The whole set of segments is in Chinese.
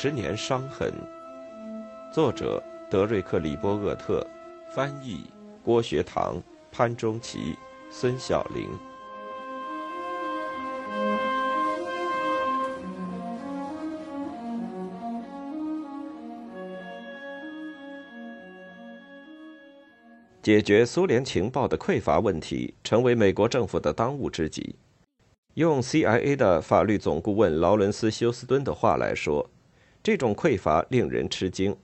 十年伤痕。作者：德瑞克·里波厄特，翻译：郭学堂、潘中奇、孙晓玲。解决苏联情报的匮乏问题，成为美国政府的当务之急。用 CIA 的法律总顾问劳伦斯·休斯敦的话来说。这种匮乏令人吃惊。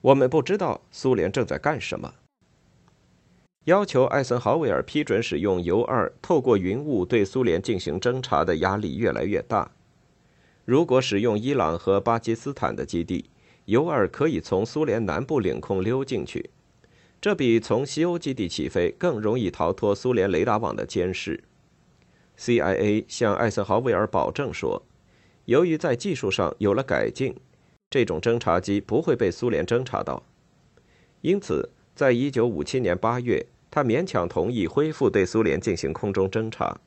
我们不知道苏联正在干什么。要求艾森豪威尔批准使用 U 二透过云雾对苏联进行侦察的压力越来越大。如果使用伊朗和巴基斯坦的基地，，U 二可以从苏联南部领空溜进去，这比从西欧基地起飞更容易逃脱苏联雷达网的监视。CIA 向艾森豪威尔保证说。由于在技术上有了改进，这种侦察机不会被苏联侦察到。因此，在1957年8月，他勉强同意恢复对苏联进行空中侦察。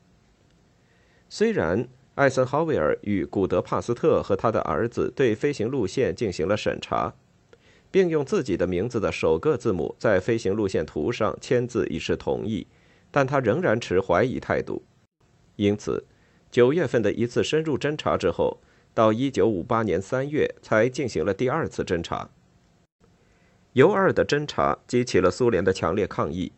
虽然艾森豪威尔与古德帕斯特和他的儿子对飞行路线进行了审查，并用自己的名字的首个字母在飞行路线图上签字以示同意，但他仍然持怀疑态度。因此。九月份的一次深入侦查之后，到一九五八年三月才进行了第二次侦查。铀二的侦查激起了苏联的强烈抗议，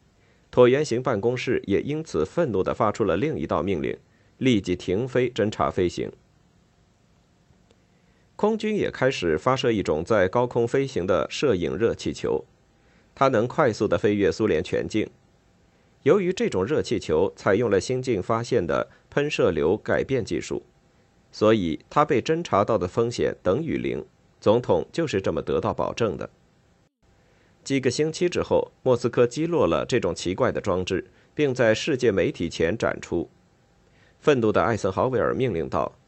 椭圆形办公室也因此愤怒地发出了另一道命令：立即停飞侦察飞行。空军也开始发射一种在高空飞行的摄影热气球，它能快速地飞越苏联全境。由于这种热气球采用了新近发现的喷射流改变技术，所以它被侦察到的风险等于零。总统就是这么得到保证的。几个星期之后，莫斯科击落了这种奇怪的装置，并在世界媒体前展出。愤怒的艾森豪威尔命令道：“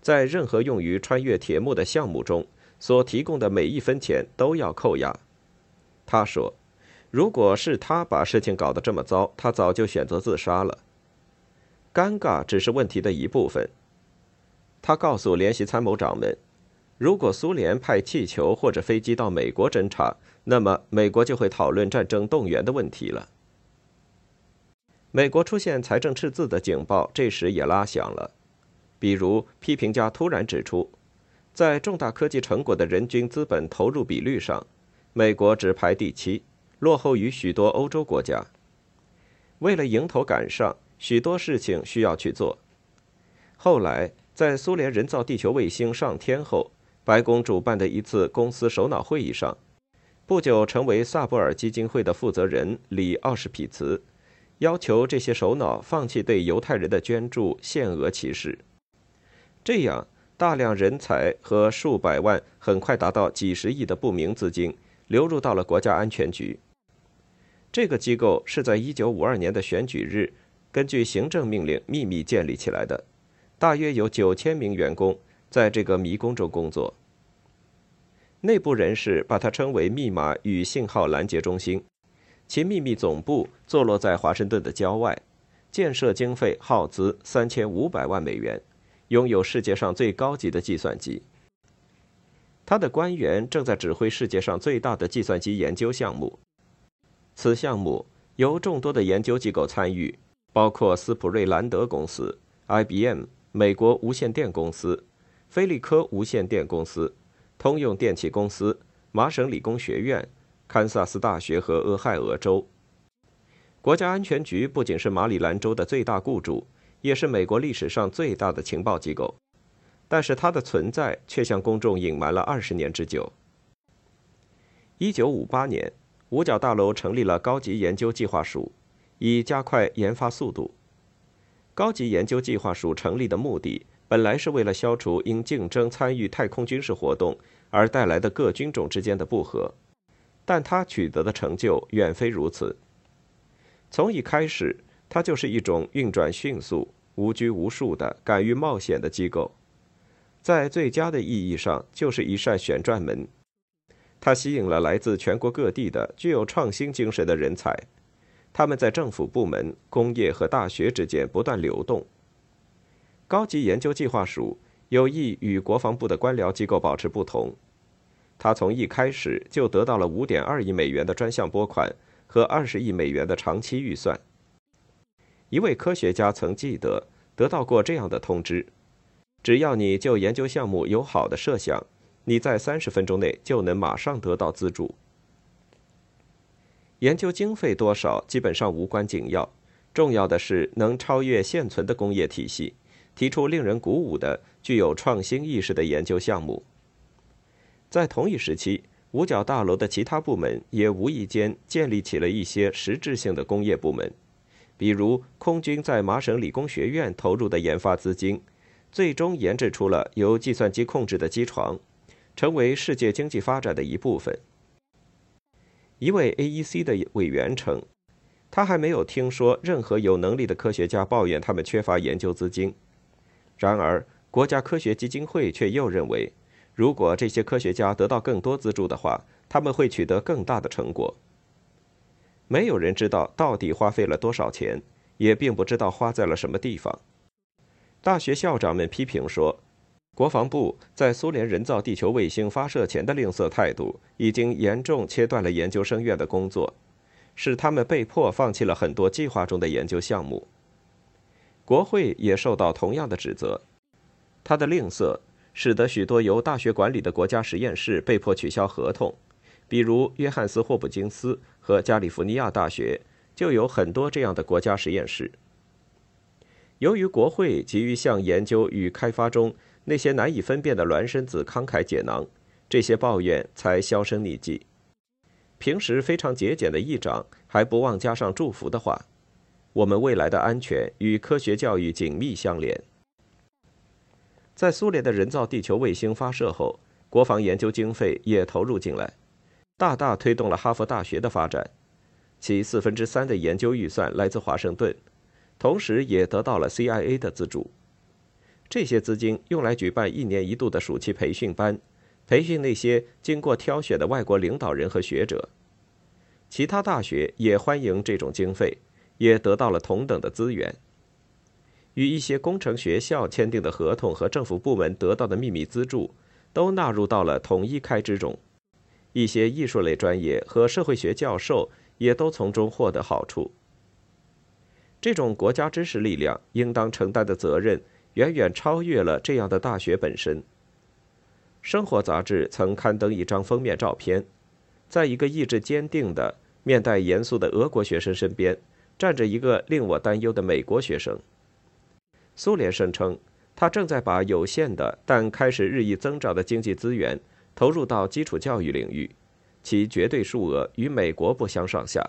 在任何用于穿越铁幕的项目中，所提供的每一分钱都要扣押。”他说。如果是他把事情搞得这么糟，他早就选择自杀了。尴尬只是问题的一部分。他告诉联席参谋长们，如果苏联派气球或者飞机到美国侦察，那么美国就会讨论战争动员的问题了。美国出现财政赤字的警报这时也拉响了。比如，批评家突然指出，在重大科技成果的人均资本投入比率上，美国只排第七。落后于许多欧洲国家。为了迎头赶上，许多事情需要去做。后来，在苏联人造地球卫星上天后，白宫主办的一次公司首脑会议上，不久成为萨博尔基金会的负责人里奥什匹茨要求这些首脑放弃对犹太人的捐助限额歧视。这样，大量人才和数百万很快达到几十亿的不明资金流入到了国家安全局。这个机构是在1952年的选举日，根据行政命令秘密建立起来的，大约有9000名员工在这个迷宫中工作。内部人士把它称为“密码与信号拦截中心”，其秘密总部坐落在华盛顿的郊外，建设经费耗资3500万美元，拥有世界上最高级的计算机。他的官员正在指挥世界上最大的计算机研究项目。此项目由众多的研究机构参与，包括斯普瑞兰德公司、IBM、美国无线电公司、菲利科无线电公司、通用电气公司、麻省理工学院、堪萨斯大学和俄亥俄州。国家安全局不仅是马里兰州的最大雇主，也是美国历史上最大的情报机构，但是它的存在却向公众隐瞒了二十年之久。一九五八年。五角大楼成立了高级研究计划署，以加快研发速度。高级研究计划署成立的目的，本来是为了消除因竞争参与太空军事活动而带来的各军种之间的不和，但他取得的成就远非如此。从一开始，它就是一种运转迅速、无拘无束的、敢于冒险的机构，在最佳的意义上，就是一扇旋转门。它吸引了来自全国各地的具有创新精神的人才，他们在政府部门、工业和大学之间不断流动。高级研究计划署有意与国防部的官僚机构保持不同。他从一开始就得到了五点二亿美元的专项拨款和二十亿美元的长期预算。一位科学家曾记得得到过这样的通知：只要你就研究项目有好的设想，你在三十分钟内就能马上得到资助。研究经费多少基本上无关紧要，重要的是能超越现存的工业体系，提出令人鼓舞的、具有创新意识的研究项目。在同一时期，五角大楼的其他部门也无意间建立起了一些实质性的工业部门，比如空军在麻省理工学院投入的研发资金，最终研制出了由计算机控制的机床，成为世界经济发展的一部分。一位 AEC 的委员称，他还没有听说任何有能力的科学家抱怨他们缺乏研究资金。然而，国家科学基金会却又认为。如果这些科学家得到更多资助的话，他们会取得更大的成果。没有人知道到底花费了多少钱，也并不知道花在了什么地方。大学校长们批评说，国防部在苏联人造地球卫星发射前的吝啬态度，已经严重切断了研究生院的工作，使他们被迫放弃了很多计划中的研究项目。国会也受到同样的指责，他的吝啬。使得许多由大学管理的国家实验室被迫取消合同，比如约翰斯霍普金斯和加利福尼亚大学就有很多这样的国家实验室。由于国会急于向研究与开发中那些难以分辨的孪生子慷慨解囊，这些抱怨才销声匿迹。平时非常节俭的议长还不忘加上祝福的话：“我们未来的安全与科学教育紧密相连。”在苏联的人造地球卫星发射后，国防研究经费也投入进来，大大推动了哈佛大学的发展。其四分之三的研究预算来自华盛顿，同时也得到了 CIA 的资助。这些资金用来举办一年一度的暑期培训班，培训那些经过挑选的外国领导人和学者。其他大学也欢迎这种经费，也得到了同等的资源。与一些工程学校签订的合同和政府部门得到的秘密资助，都纳入到了统一开支中。一些艺术类专业和社会学教授也都从中获得好处。这种国家知识力量应当承担的责任，远远超越了这样的大学本身。生活杂志曾刊登一张封面照片，在一个意志坚定的、面带严肃的俄国学生身边，站着一个令我担忧的美国学生。苏联声称，他正在把有限的但开始日益增长的经济资源投入到基础教育领域，其绝对数额与美国不相上下。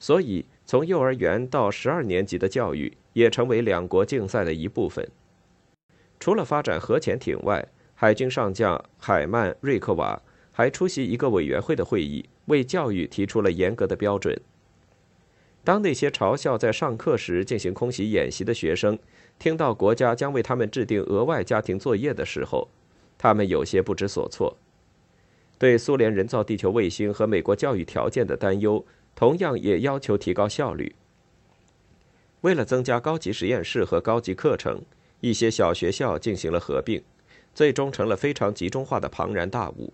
所以，从幼儿园到十二年级的教育也成为两国竞赛的一部分。除了发展核潜艇外，海军上将海曼·瑞克瓦还出席一个委员会的会议，为教育提出了严格的标准。当那些嘲笑在上课时进行空袭演习的学生听到国家将为他们制定额外家庭作业的时候，他们有些不知所措。对苏联人造地球卫星和美国教育条件的担忧，同样也要求提高效率。为了增加高级实验室和高级课程，一些小学校进行了合并，最终成了非常集中化的庞然大物。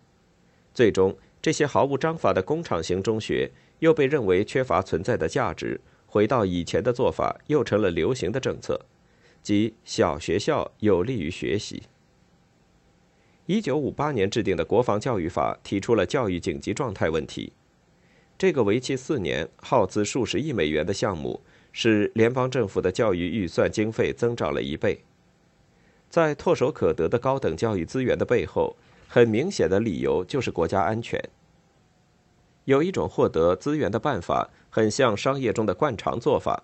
最终，这些毫无章法的工厂型中学。又被认为缺乏存在的价值，回到以前的做法又成了流行的政策，即小学校有利于学习。一九五八年制定的国防教育法提出了教育紧急状态问题。这个为期四年、耗资数十亿美元的项目，使联邦政府的教育预算经费增长了一倍。在唾手可得的高等教育资源的背后，很明显的理由就是国家安全。有一种获得资源的办法，很像商业中的惯常做法，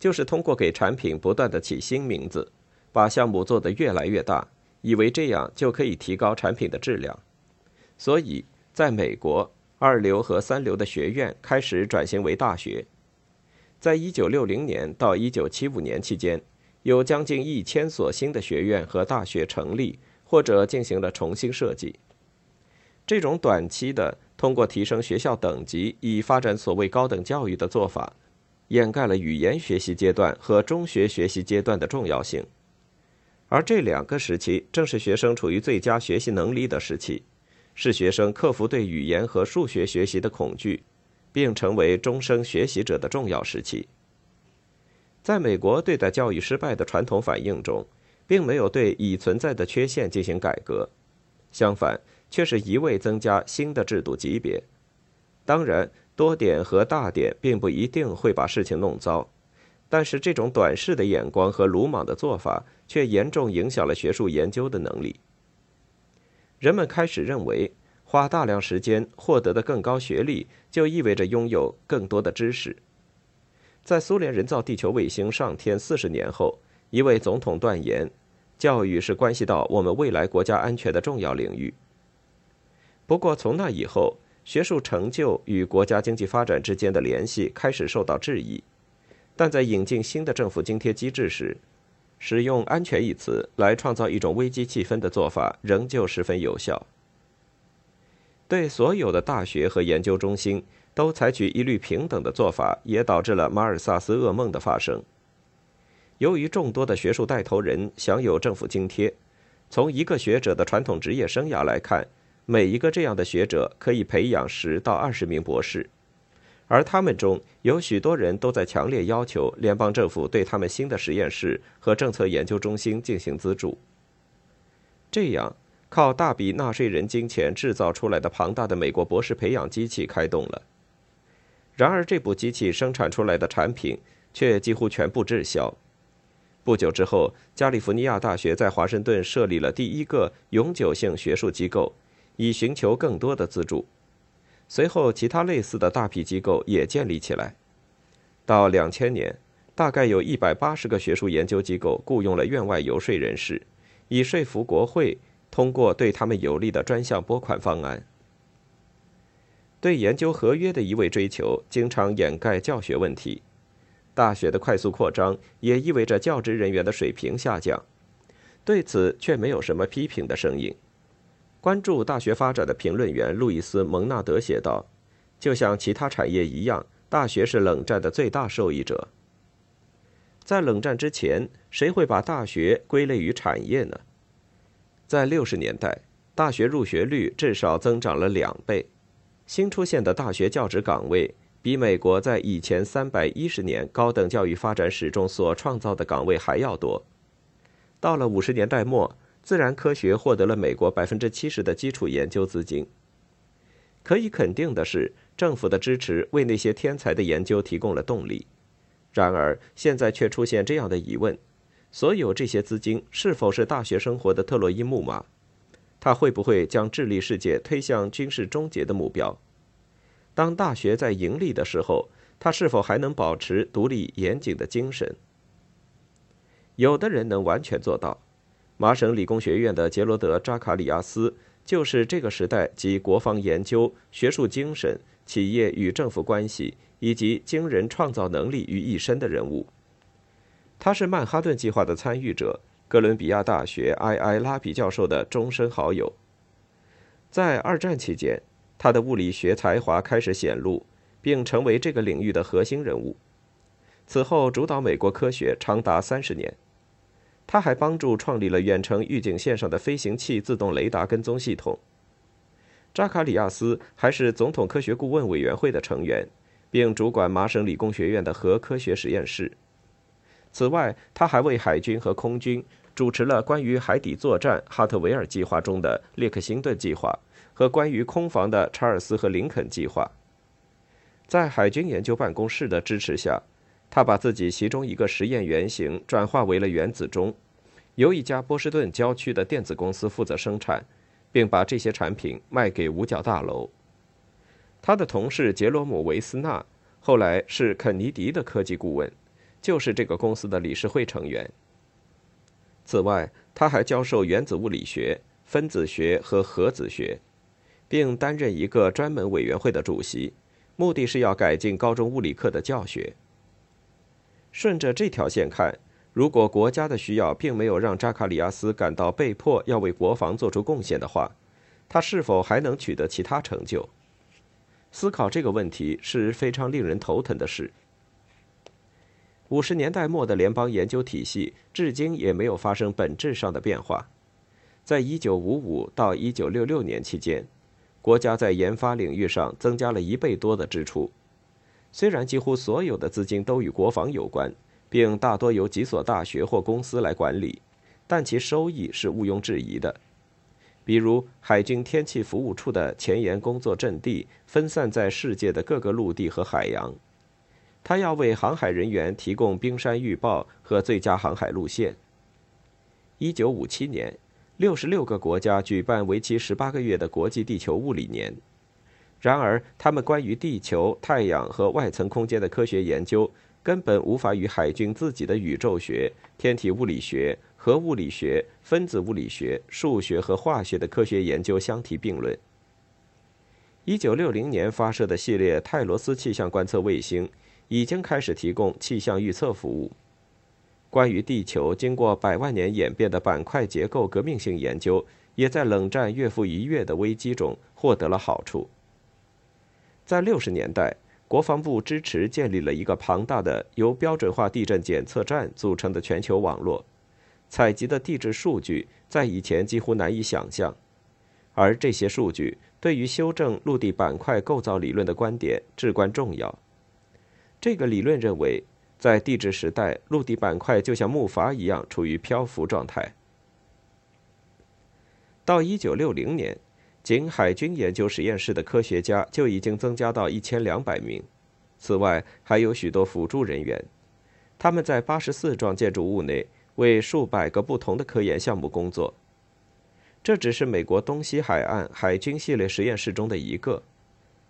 就是通过给产品不断的起新名字，把项目做得越来越大，以为这样就可以提高产品的质量。所以，在美国，二流和三流的学院开始转型为大学。在一九六零年到一九七五年期间，有将近一千所新的学院和大学成立，或者进行了重新设计。这种短期的。通过提升学校等级以发展所谓高等教育的做法，掩盖了语言学习阶段和中学学习阶段的重要性。而这两个时期正是学生处于最佳学习能力的时期，是学生克服对语言和数学学习的恐惧，并成为终生学习者的重要时期。在美国对待教育失败的传统反应中，并没有对已存在的缺陷进行改革，相反，却是一味增加新的制度级别。当然，多点和大点并不一定会把事情弄糟。但是，这种短视的眼光和鲁莽的做法，却严重影响了学术研究的能力。人们开始认为，花大量时间获得的更高学历，就意味着拥有更多的知识。在苏联人造地球卫星上天四十年后，一位总统断言：“教育是关系到我们未来国家安全的重要领域。”不过，从那以后，学术成就与国家经济发展之间的联系开始受到质疑。但在引进新的政府津贴机制时，使用“安全”一词来创造一种危机气氛的做法仍旧十分有效。对所有的大学和研究中心都采取一律平等的做法，也导致了马尔萨斯噩梦的发生。由于众多的学术带头人享有政府津贴，从一个学者的传统职业生涯来看，每一个这样的学者可以培养十到二十名博士。而他们中有许多人都在强烈要求联邦政府对他们新的实验室和政策研究中心进行资助。这样，靠大笔纳税人金钱制造出来的庞大的美国博士培养机器开动了。然而，这部机器生产出来的产品却几乎全部滞销。不久之后，加利福尼亚大学在华盛顿设立了第一个永久性学术机构，以寻求更多的资助。随后，其他类似的大批机构也建立起来。到两千年，大概有一百八十个学术研究机构雇佣了院外游说人士，以说服国会通过对他们有利的专项拨款方案。对研究合约的一味追求，经常掩盖教学问题。大学的快速扩张也意味着教职人员的水平下降，对此却没有什么批评的声音。关注大学发展的评论员路易斯·蒙纳德写道：“就像其他产业一样，大学是冷战的最大受益者。在冷战之前，谁会把大学归类于产业呢？在六十年代，大学入学率至少增长了两倍，新出现的大学教职岗位比美国在以前三百一十年高等教育发展史中所创造的岗位还要多。到了五十年代末。”自然科学获得了美国百分之七十的基础研究资金。可以肯定的是，政府的支持为那些天才的研究提供了动力。然而，现在却出现这样的疑问：所有这些资金是否是大学生活的特洛伊木马？他会不会将智力世界推向军事终结的目标？当大学在盈利的时候，他是否还能保持独立严谨的精神？有的人能完全做到。麻省理工学院的杰罗德·扎卡里亚斯就是这个时代集国防研究、学术精神、企业与政府关系以及惊人创造能力于一身的人物。他是曼哈顿计划的参与者，哥伦比亚大学埃埃拉比教授的终身好友。在二战期间，他的物理学才华开始显露，并成为这个领域的核心人物。此后，主导美国科学长达三十年。他还帮助创立了远程预警线上的飞行器自动雷达跟踪系统。扎卡里亚斯还是总统科学顾问委员会的成员，并主管麻省理工学院的核科学实验室。此外，他还为海军和空军主持了关于海底作战哈特维尔计划中的列克星顿计划和关于空防的查尔斯和林肯计划。在海军研究办公室的支持下。他把自己其中一个实验原型转化为了原子钟，由一家波士顿郊区的电子公司负责生产，并把这些产品卖给五角大楼。他的同事杰罗姆·维斯纳后来是肯尼迪的科技顾问，就是这个公司的理事会成员。此外，他还教授原子物理学、分子学和核子学，并担任一个专门委员会的主席，目的是要改进高中物理课的教学。顺着这条线看，如果国家的需要并没有让扎卡里亚斯感到被迫要为国防做出贡献的话，他是否还能取得其他成就？思考这个问题是非常令人头疼的事。五十年代末的联邦研究体系至今也没有发生本质上的变化。在一九五五到一九六六年期间，国家在研发领域上增加了一倍多的支出。虽然几乎所有的资金都与国防有关，并大多由几所大学或公司来管理，但其收益是毋庸置疑的。比如，海军天气服务处的前沿工作阵地分散在世界的各个陆地和海洋，他要为航海人员提供冰山预报和最佳航海路线。一九五七年，六十六个国家举办为期十八个月的国际地球物理年。然而，他们关于地球、太阳和外层空间的科学研究根本无法与海军自己的宇宙学、天体物理学、核物理学、分子物理学、数学和化学的科学研究相提并论。一九六零年发射的系列泰罗斯气象观测卫星已经开始提供气象预测服务。关于地球经过百万年演变的板块结构革命性研究，也在冷战月复一月的危机中获得了好处。在六十年代，国防部支持建立了一个庞大的由标准化地震检测站组成的全球网络，采集的地质数据在以前几乎难以想象，而这些数据对于修正陆地板块构造理论的观点至关重要。这个理论认为，在地质时代，陆地板块就像木筏一样处于漂浮状态。到一九六零年。仅海军研究实验室的科学家就已经增加到一千两百名，此外还有许多辅助人员，他们在八十四幢建筑物内为数百个不同的科研项目工作。这只是美国东西海岸海军系列实验室中的一个，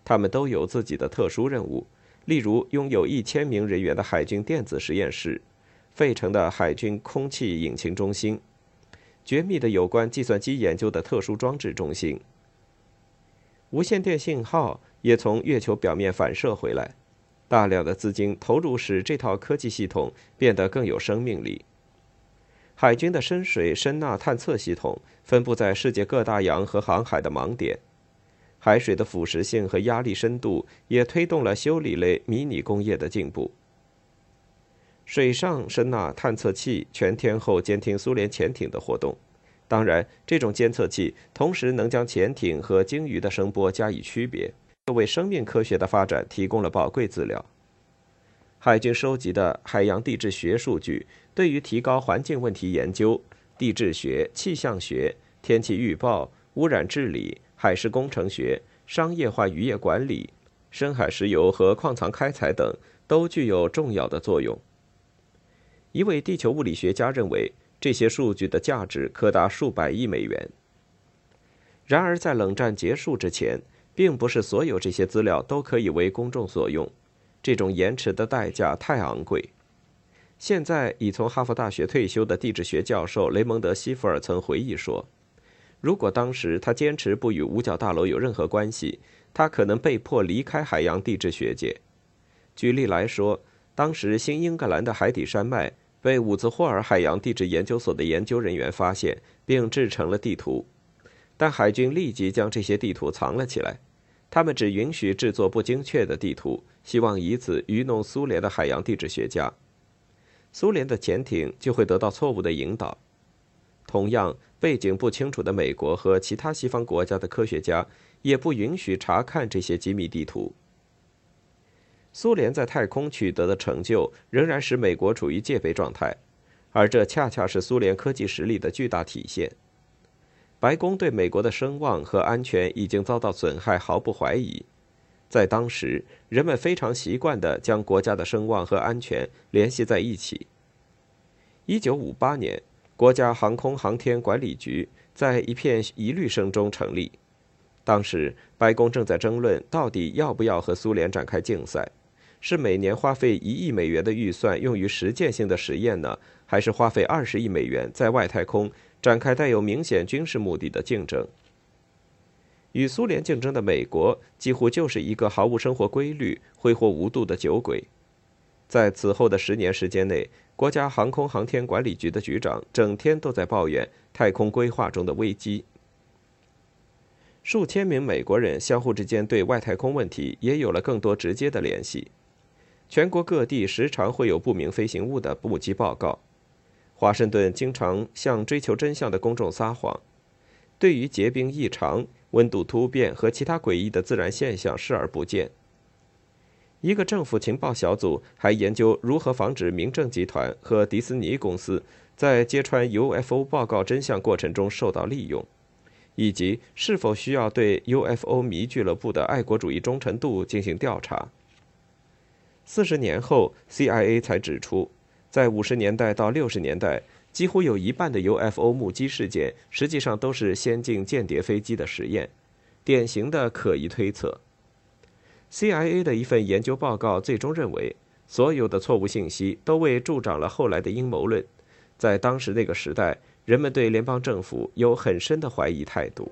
他们都有自己的特殊任务，例如拥有一千名人员的海军电子实验室、费城的海军空气引擎中心、绝密的有关计算机研究的特殊装置中心。无线电信号也从月球表面反射回来，大量的资金投入使这套科技系统变得更有生命力。海军的深水声呐探测系统分布在世界各大洋和航海的盲点，海水的腐蚀性和压力深度也推动了修理类迷你工业的进步。水上声呐探测器全天候监听苏联潜艇的活动。当然，这种监测器同时能将潜艇和鲸鱼的声波加以区别，为生命科学的发展提供了宝贵资料。海军收集的海洋地质学数据，对于提高环境问题研究、地质学、气象学、天气预报、污染治理、海事工程学、商业化渔业管理、深海石油和矿藏开采等，都具有重要的作用。一位地球物理学家认为。这些数据的价值可达数百亿美元。然而，在冷战结束之前，并不是所有这些资料都可以为公众所用，这种延迟的代价太昂贵。现在，已从哈佛大学退休的地质学教授雷蒙德·西弗尔曾回忆说：“如果当时他坚持不与五角大楼有任何关系，他可能被迫离开海洋地质学界。举例来说，当时新英格兰的海底山脉。”被伍兹霍尔海洋地质研究所的研究人员发现，并制成了地图，但海军立即将这些地图藏了起来。他们只允许制作不精确的地图，希望以此愚弄苏联的海洋地质学家。苏联的潜艇就会得到错误的引导。同样，背景不清楚的美国和其他西方国家的科学家也不允许查看这些机密地图。苏联在太空取得的成就仍然使美国处于戒备状态，而这恰恰是苏联科技实力的巨大体现。白宫对美国的声望和安全已经遭到损害，毫不怀疑。在当时，人们非常习惯地将国家的声望和安全联系在一起。一九五八年，国家航空航天管理局在一片疑虑声中成立。当时，白宫正在争论到底要不要和苏联展开竞赛。是每年花费一亿美元的预算用于实践性的实验呢，还是花费二十亿美元在外太空展开带有明显军事目的的竞争？与苏联竞争的美国几乎就是一个毫无生活规律、挥霍无度的酒鬼。在此后的十年时间内，国家航空航天管理局的局长整天都在抱怨太空规划中的危机。数千名美国人相互之间对外太空问题也有了更多直接的联系。全国各地时常会有不明飞行物的目击报告。华盛顿经常向追求真相的公众撒谎，对于结冰异常、温度突变和其他诡异的自然现象视而不见。一个政府情报小组还研究如何防止民政集团和迪斯尼公司在揭穿 UFO 报告真相过程中受到利用，以及是否需要对 UFO 迷俱乐部的爱国主义忠诚度进行调查。四十年后，CIA 才指出，在五十年代到六十年代，几乎有一半的 UFO 目击事件实际上都是先进间谍飞机的实验，典型的可疑推测。CIA 的一份研究报告最终认为，所有的错误信息都为助长了后来的阴谋论。在当时那个时代，人们对联邦政府有很深的怀疑态度。